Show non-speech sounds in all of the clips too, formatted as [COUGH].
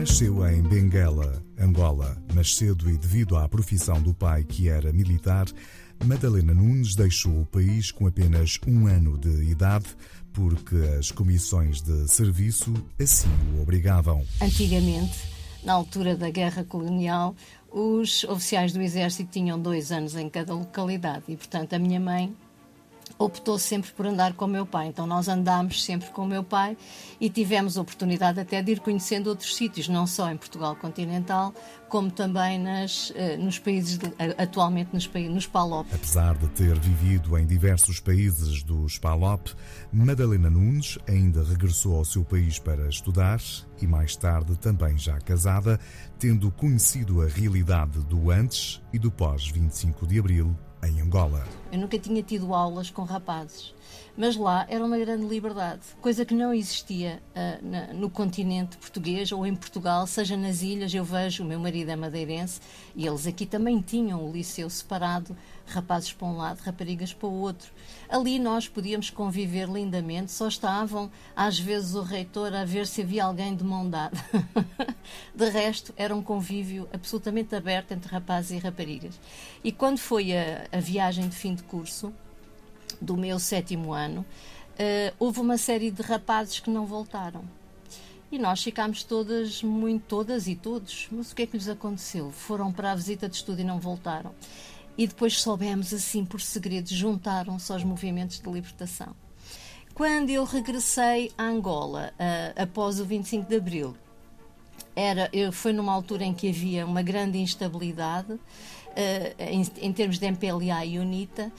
Nasceu em Benguela, Angola, mas cedo e devido à profissão do pai, que era militar, Madalena Nunes deixou o país com apenas um ano de idade, porque as comissões de serviço assim o obrigavam. Antigamente, na altura da guerra colonial, os oficiais do exército tinham dois anos em cada localidade e, portanto, a minha mãe optou sempre por andar com o meu pai. Então nós andámos sempre com o meu pai e tivemos oportunidade até de ir conhecendo outros sítios, não só em Portugal continental, como também nas, eh, nos países, de, atualmente nos, nos PALOP. Apesar de ter vivido em diversos países dos PALOP, Madalena Nunes ainda regressou ao seu país para estudar e mais tarde também já casada, tendo conhecido a realidade do antes e do pós 25 de Abril em Angola. Eu nunca tinha tido aulas com rapazes, mas lá era uma grande liberdade, coisa que não existia uh, na, no continente português ou em Portugal, seja nas ilhas. Eu vejo, o meu marido é madeirense e eles aqui também tinham o liceu separado, rapazes para um lado, raparigas para o outro. Ali nós podíamos conviver lindamente, só estavam às vezes o reitor a ver se havia alguém de mão dada. [LAUGHS] de resto, era um convívio absolutamente aberto entre rapazes e raparigas. E quando foi a, a viagem de fim de curso, do meu sétimo ano, uh, houve uma série de rapazes que não voltaram. E nós ficámos todas, muito todas e todos. Mas o que é que lhes aconteceu? Foram para a visita de estudo e não voltaram. E depois soubemos, assim, por segredo, juntaram-se aos movimentos de libertação. Quando eu regressei a Angola, uh, após o 25 de Abril, era, foi numa altura em que havia uma grande instabilidade uh, em, em, termos de MPLA e UNITA,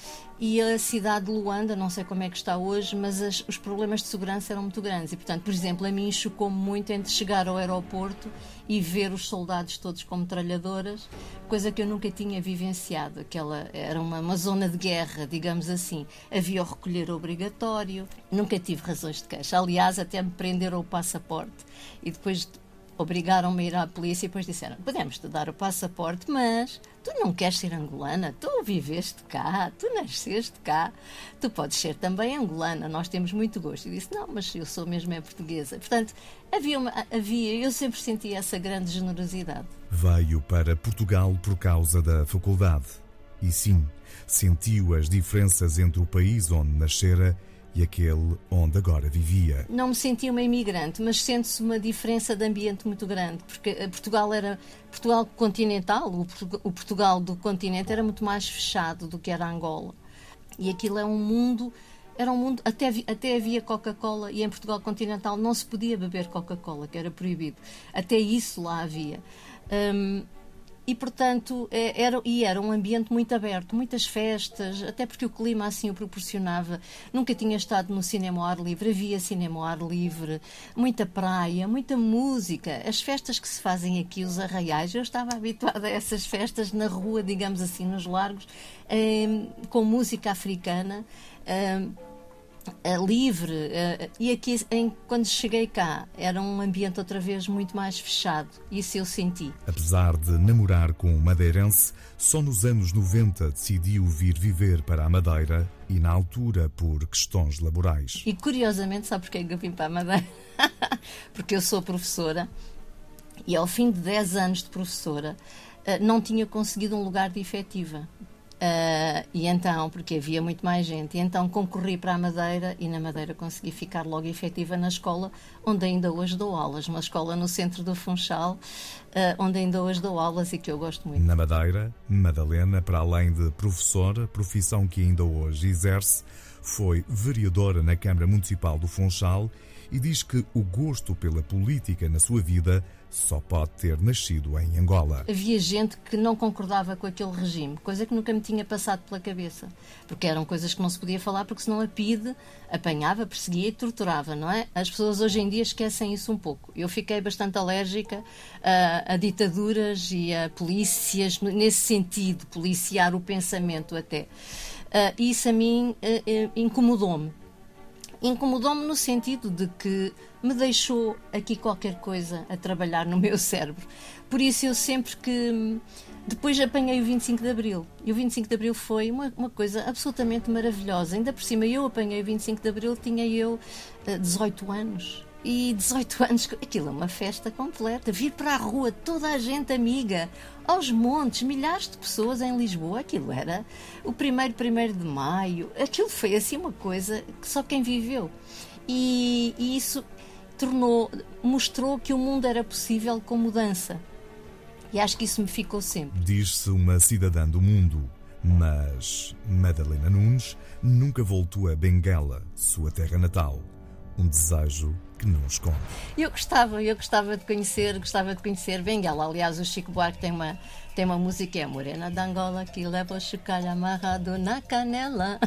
e a cidade de Luanda, não sei como é que está hoje, mas as, os problemas de segurança eram muito grandes. E, portanto, por exemplo, a mim chocou-me muito entre chegar ao aeroporto e ver os soldados todos com metralhadoras, coisa que eu nunca tinha vivenciado. Aquela era uma, uma zona de guerra, digamos assim. Havia o recolher obrigatório, nunca tive razões de queixa. Aliás, até me prenderam o passaporte e depois obrigaram-me a ir à polícia e depois disseram: podemos te dar o passaporte, mas tu não queres ser angolana, tu viveste cá, tu nasceste cá, tu podes ser também angolana, nós temos muito gosto. E disse: não, mas eu sou mesmo é portuguesa. Portanto, havia, uma, havia, eu sempre senti essa grande generosidade. Veio para Portugal por causa da faculdade. E sim, sentiu as diferenças entre o país onde nascera e aquele onde agora vivia. Não me senti uma imigrante, mas sente-se uma diferença de ambiente muito grande, porque eh, Portugal era Portugal continental, o Portugal do continente era muito mais fechado do que era Angola. E aquilo é um mundo era um mundo até até havia Coca-Cola e em Portugal continental não se podia beber Coca-Cola, que era proibido. Até isso lá havia. Um, e portanto é, era, e era um ambiente muito aberto, muitas festas, até porque o clima assim o proporcionava. Nunca tinha estado no cinema ao ar livre, havia cinema ao ar livre, muita praia, muita música. As festas que se fazem aqui, os arraiais, eu estava habituada a essas festas na rua, digamos assim, nos largos, eh, com música africana. Eh, livre. Uh, e aqui, em, quando cheguei cá, era um ambiente outra vez muito mais fechado. Isso eu senti. Apesar de namorar com um madeirense, só nos anos 90 decidiu vir viver para a Madeira e, na altura, por questões laborais. E curiosamente, sabe porquê que eu vim para a Madeira? [LAUGHS] Porque eu sou professora e, ao fim de 10 anos de professora, uh, não tinha conseguido um lugar de efetiva. Uh, e então, porque havia muito mais gente, e então concorri para a Madeira e na Madeira consegui ficar logo efetiva na escola, onde ainda hoje dou aulas, uma escola no centro do Funchal, uh, onde ainda hoje dou aulas e que eu gosto muito. Na Madeira, Madalena, para além de professora, profissão que ainda hoje exerce, foi vereadora na Câmara Municipal do Funchal e diz que o gosto pela política na sua vida só pode ter nascido em Angola. Havia gente que não concordava com aquele regime, coisa que nunca me tinha passado pela cabeça, porque eram coisas que não se podia falar, porque senão a PIDE apanhava, perseguia e torturava, não é? As pessoas hoje em dia esquecem isso um pouco. Eu fiquei bastante alérgica a, a ditaduras e a polícias, nesse sentido, policiar o pensamento até. Uh, isso a mim uh, incomodou-me incomodou-me no sentido de que me deixou aqui qualquer coisa a trabalhar no [LAUGHS] meu cérebro. Por isso eu sempre que depois apanhei o 25 de Abril. E o 25 de Abril foi uma, uma coisa absolutamente maravilhosa. Ainda por cima, eu apanhei o 25 de Abril, tinha eu uh, eh, 18 anos. E 18 [LAUGHS] anos, aquilo é uma festa completa. Vir para a rua, toda a gente amiga, aos montes, milhares de pessoas em Lisboa. Aquilo era o primeiro, primeiro de maio. Aquilo foi assim uma coisa que só quem viveu. E, e isso tornou, mostrou que o mundo era possível com mudança. E acho que isso me ficou sempre. Diz-se uma cidadã do mundo, mas Madalena Nunes nunca voltou a Benguela, sua terra natal. Um desejo que não esconde. Eu gostava, eu gostava de conhecer, gostava de conhecer Benguela. Aliás, o Chico Buarque tem uma, tem uma música, é Morena de Angola, que leva o chocalho amarrado na canela.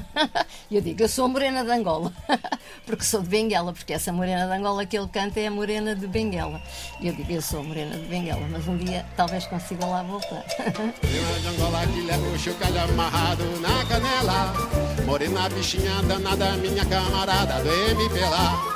E [LAUGHS] eu digo, eu sou a Morena de Angola, [LAUGHS] porque sou de Benguela, porque essa Morena de Angola que ele canta é a Morena de Benguela. E eu digo, eu sou a Morena de Benguela, mas um dia talvez consiga lá voltar. [LAUGHS] Morena de Angola que leva o chocalho amarrado na canela. Morena bichinha danada, minha camarada do MP lá.